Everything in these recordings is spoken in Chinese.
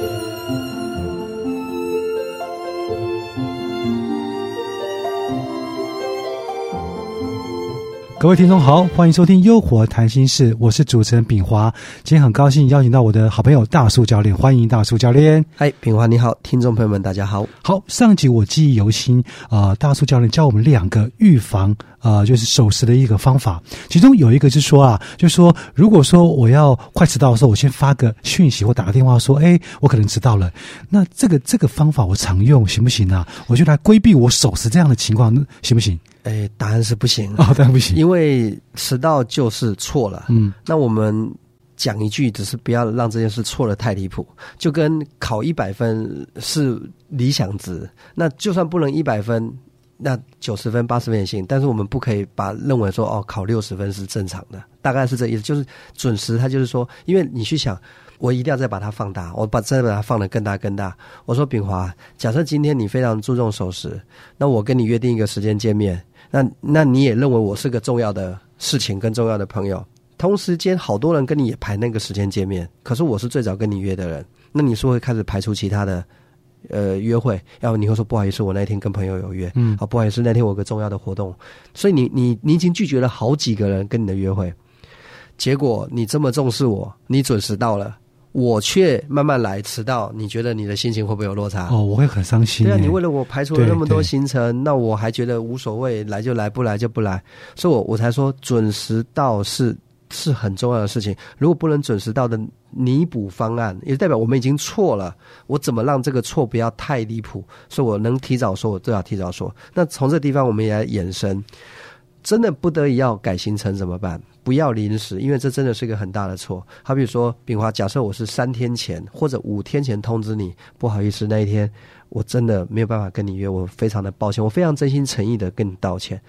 Música 各位听众好，欢迎收听《优活谈心事》，我是主持人炳华。今天很高兴邀请到我的好朋友大树教练，欢迎大树教练。嗨，炳华你好，听众朋友们大家好。好，上集我记忆犹新啊、大树教练教我们两个预防啊、就是守时的一个方法，其中有一个是说啊，就是说如果说我要快迟到的时候，我先发个讯息或打个电话说，哎，我可能迟到了。那这个这个方法我常用行不行啊？我就来规避我守时这样的情况，那行不行？哎，答案是不行，哦，当然不行。因为迟到就是错了。嗯，那我们讲一句，只是不要让这件事错的太离谱，就跟考一百分是理想值，那就算不能一百分。那九十分、八十分也行，但是我们不可以把认为说哦，考六十分是正常的，大概是这意思。就是准时，他就是说，因为你去想，我一定要再把它放大，我把再把它放得更大更大。我说炳华，假设今天你非常注重守时，那我跟你约定一个时间见面，那那你也认为我是个重要的事情跟重要的朋友，同时间好多人跟你也排那个时间见面，可是我是最早跟你约的人，那你是会开始排除其他的呃约会，要不你会说不好意思，我那天跟朋友有约，嗯。啊不好意思，那天我有个重要的活动，所以你你你已经拒绝了好几个人跟你的约会，结果你这么重视我，你准时到了。我却慢慢来，迟到，你觉得你的心情会不会有落差？哦，我会很伤心耶。对啊，你为了我排除了那么多行程，那我还觉得无所谓，来就来，不来就不来，所以我我才说准时到是是很重要的事情。如果不能准时到的弥补方案，也代表我们已经错了。我怎么让这个错不要太离谱？所以我能提早说，我最好提早说。那从这地方我们也来延伸，真的不得已要改行程怎么办？不要临时，因为这真的是一个很大的错。好比如说，炳华，假设我是三天前或者五天前通知你，不好意思，那一天我真的没有办法跟你约，我非常的抱歉，我非常真心诚意的跟你道歉。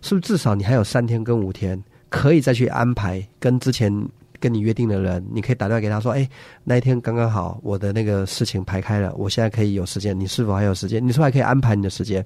是不是至少你还有三天跟五天可以再去安排跟之前跟你约定的人，你可以打电话给他说，哎，那一天刚刚好，我的那个事情排开了，我现在可以有时间，你是否还有时间？你是否还可以安排你的时间？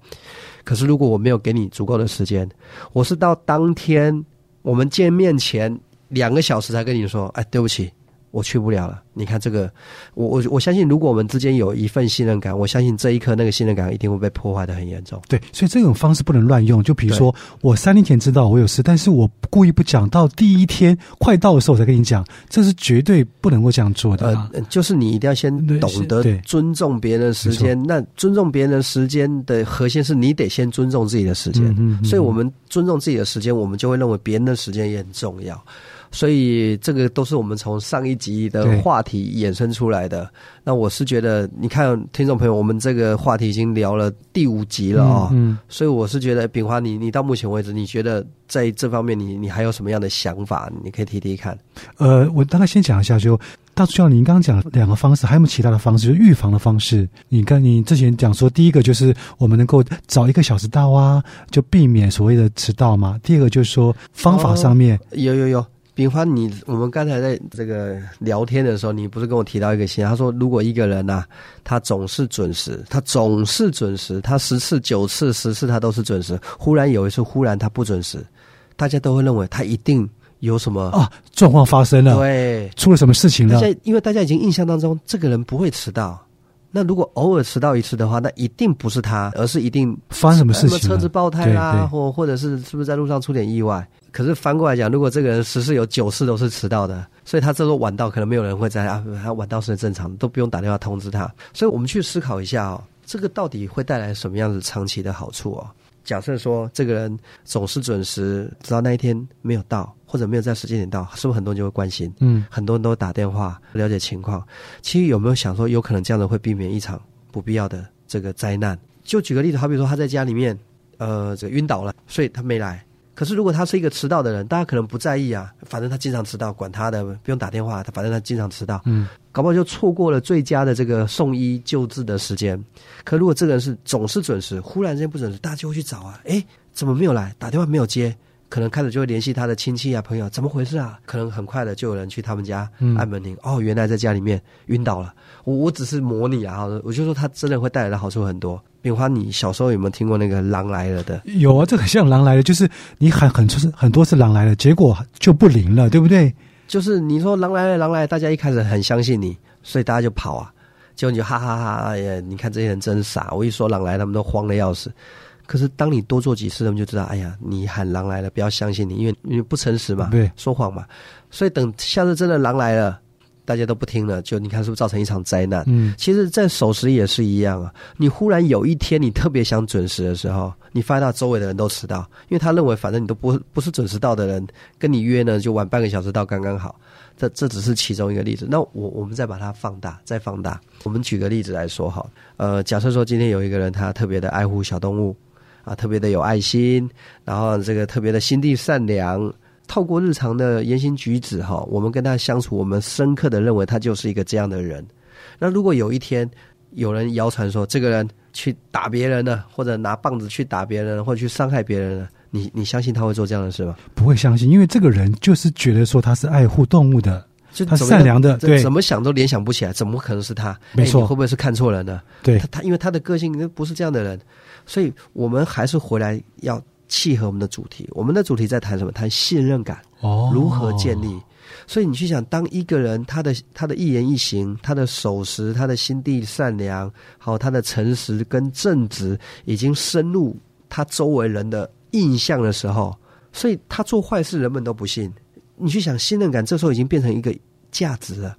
可是如果我没有给你足够的时间，我是到当天我们见面前两个小时才跟你说，哎，对不起，我去不了了。你看这个，我我我相信，如果我们之间有一份信任感，我相信这一刻那个信任感一定会被破坏的很严重。对，所以这种方式不能乱用。就比如说，我三天前知道我有事，但是我故意不讲，到第一天快到的时候我才跟你讲，这是绝对不能够这样做的、啊。呃，就是你一定要先懂得尊重别人的时间。那尊重别人的时间的核心是你得先尊重自己的时间。嗯嗯嗯所以我们尊重自己的时间，我们就会认为别人的时间也很重要。所以这个都是我们从上一集的话题衍生出来的。那我是觉得，你看听众朋友，我们这个话题已经聊了第五集了啊、嗯，所以我是觉得，炳华，你你到目前为止，你觉得在这方面你你还有什么样的想法？你可以提提看。呃，我大概先讲一下就。大主教，您刚刚讲两个方式，还有没有其他的方式？就是预防的方式。你看，你之前讲说，第一个就是我们能够早一个小时到啊，就避免所谓的迟到嘛。第二个就是说方法上面，有有有，炳华，你我们刚才在这个聊天的时候，你不是跟我提到一个信，他说如果一个人呐、他总是准时，他总是准时，他十次九次十次他都是准时，忽然有一次忽然他不准时，大家都会认为他一定有什么啊，状况发生了，对，出了什么事情了？大家因为大家已经印象当中这个人不会迟到。那如果偶尔迟到一次的话，那一定不是他，而是一定发生什么事情了？车子爆胎啦，或或者是是不是在路上出点意外？可是翻过来讲，如果这个人十次有九次都是迟到的，所以他这时候晚到，可能没有人会在啊，他晚到是很正常的，都不用打电话通知他。所以我们去思考一下哦，这个到底会带来什么样子长期的好处哦？假设说这个人总是准时，直到那一天没有到，或者没有在时间点到，是不是很多人就会关心？嗯，很多人都打电话了解情况。其实有没有想说，有可能这样子会避免一场不必要的这个灾难？就举个例子，好比说他在家里面，呃，这个晕倒了，所以他没来。可是如果他是一个迟到的人，大家可能不在意啊，反正他经常迟到，管他的，不用打电话，他反正他经常迟到，嗯，搞不好就错过了最佳的这个送医救治的时间。可如果这个人是总是准时，忽然间不准时，大家就会去找啊，诶，怎么没有来？打电话没有接，可能开始就会联系他的亲戚啊、朋友，怎么回事啊？可能很快的就有人去他们家嗯按门铃，哦，原来在家里面晕倒了。我我只是模拟啊，我就说他真的会带来的好处很多。炳花，你小时候有没有听过那个狼来了的？有啊，这很像狼来了，就是你喊很多次很多次狼来了，结果就不灵了，对不对？就是你说狼来了，狼来了，大家一开始很相信你，所以大家就跑啊。结果你就哈哈哈，哎呀，你看这些人真傻，我一说狼来，他们都慌的要死。可是当你多做几次，他们就知道，哎呀，你喊狼来了，不要相信你，因为因为不诚实嘛，对，说谎嘛。所以等下次真的狼来了，大家都不听了，就你看是不是造成一场灾难？嗯，其实，在守时也是一样啊。你忽然有一天你特别想准时的时候，你发现到周围的人都迟到，因为他认为反正你都不不是准时到的人，跟你约呢就晚半个小时到刚刚好。这这只是其中一个例子。那我我们再把它放大，再放大。我们举个例子来说哈，呃，假设说今天有一个人他特别的爱护小动物。啊，特别的有爱心，然后这个特别的心地善良，透过日常的言行举止哈，我们跟他相处，我们深刻的认为他就是一个这样的人。那如果有一天有人谣传说这个人去打别人了，或者拿棒子去打别人，或者去伤害别人了，你你相信他会做这样的事吗？不会相信，因为这个人就是觉得说他是爱护动物的。就他善良的，对，怎么想都联想不起来，怎么可能是他？没错，会不会是看错人呢？对，他他因为他的个性不是这样的人，所以我们还是回来要契合我们的主题。我们的主题在谈什么？谈信任感哦，如何建立？所以你去想，当一个人他的他的一言一行，他的守时，他的心地善良，还有他的诚实跟正直，已经深入他周围人的印象的时候，所以他做坏事，人们都不信。你去想信任感，这时候已经变成一个价值了，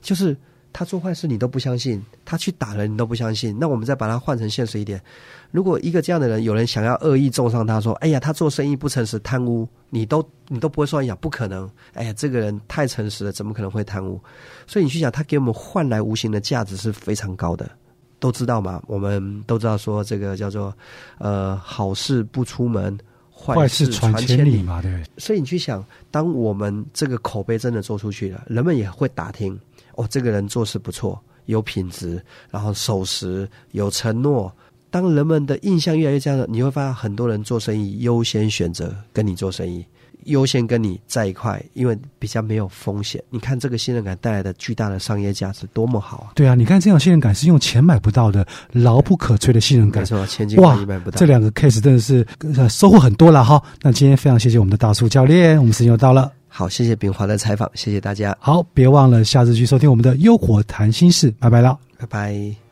就是他做坏事你都不相信，他去打人你都不相信。那我们再把它换成现实一点，如果一个这样的人有人想要恶意重伤他，说：“哎呀，他做生意不诚实，贪污，你都你都不会受影响，不可能。”哎呀，这个人太诚实了，怎么可能会贪污？所以你去想，他给我们换来无形的价值是非常高的，都知道吗？我们都知道说这个叫做呃好事不出门。坏事传千里嘛，对。所以你去想，当我们这个口碑真的做出去了，人们也会打听哦，这个人做事不错，有品质，然后守时，有承诺。当人们的印象越来越这样，你会发现很多人做生意优先选择跟你做生意。优先跟你在一块，因为比较没有风险。你看这个信任感带来的巨大的商业价值多么好啊！对啊，你看这样信任感是用钱买不到的，牢不可摧的信任感。没错，千金万银买不到。这两个 case 真的是收获很多了哈。那今天非常谢谢我们的大树教练，我们时间又到了。好，谢谢炳华的采访，谢谢大家。好，别忘了下次去收听我们的《优活谈心事》，拜拜了，拜拜。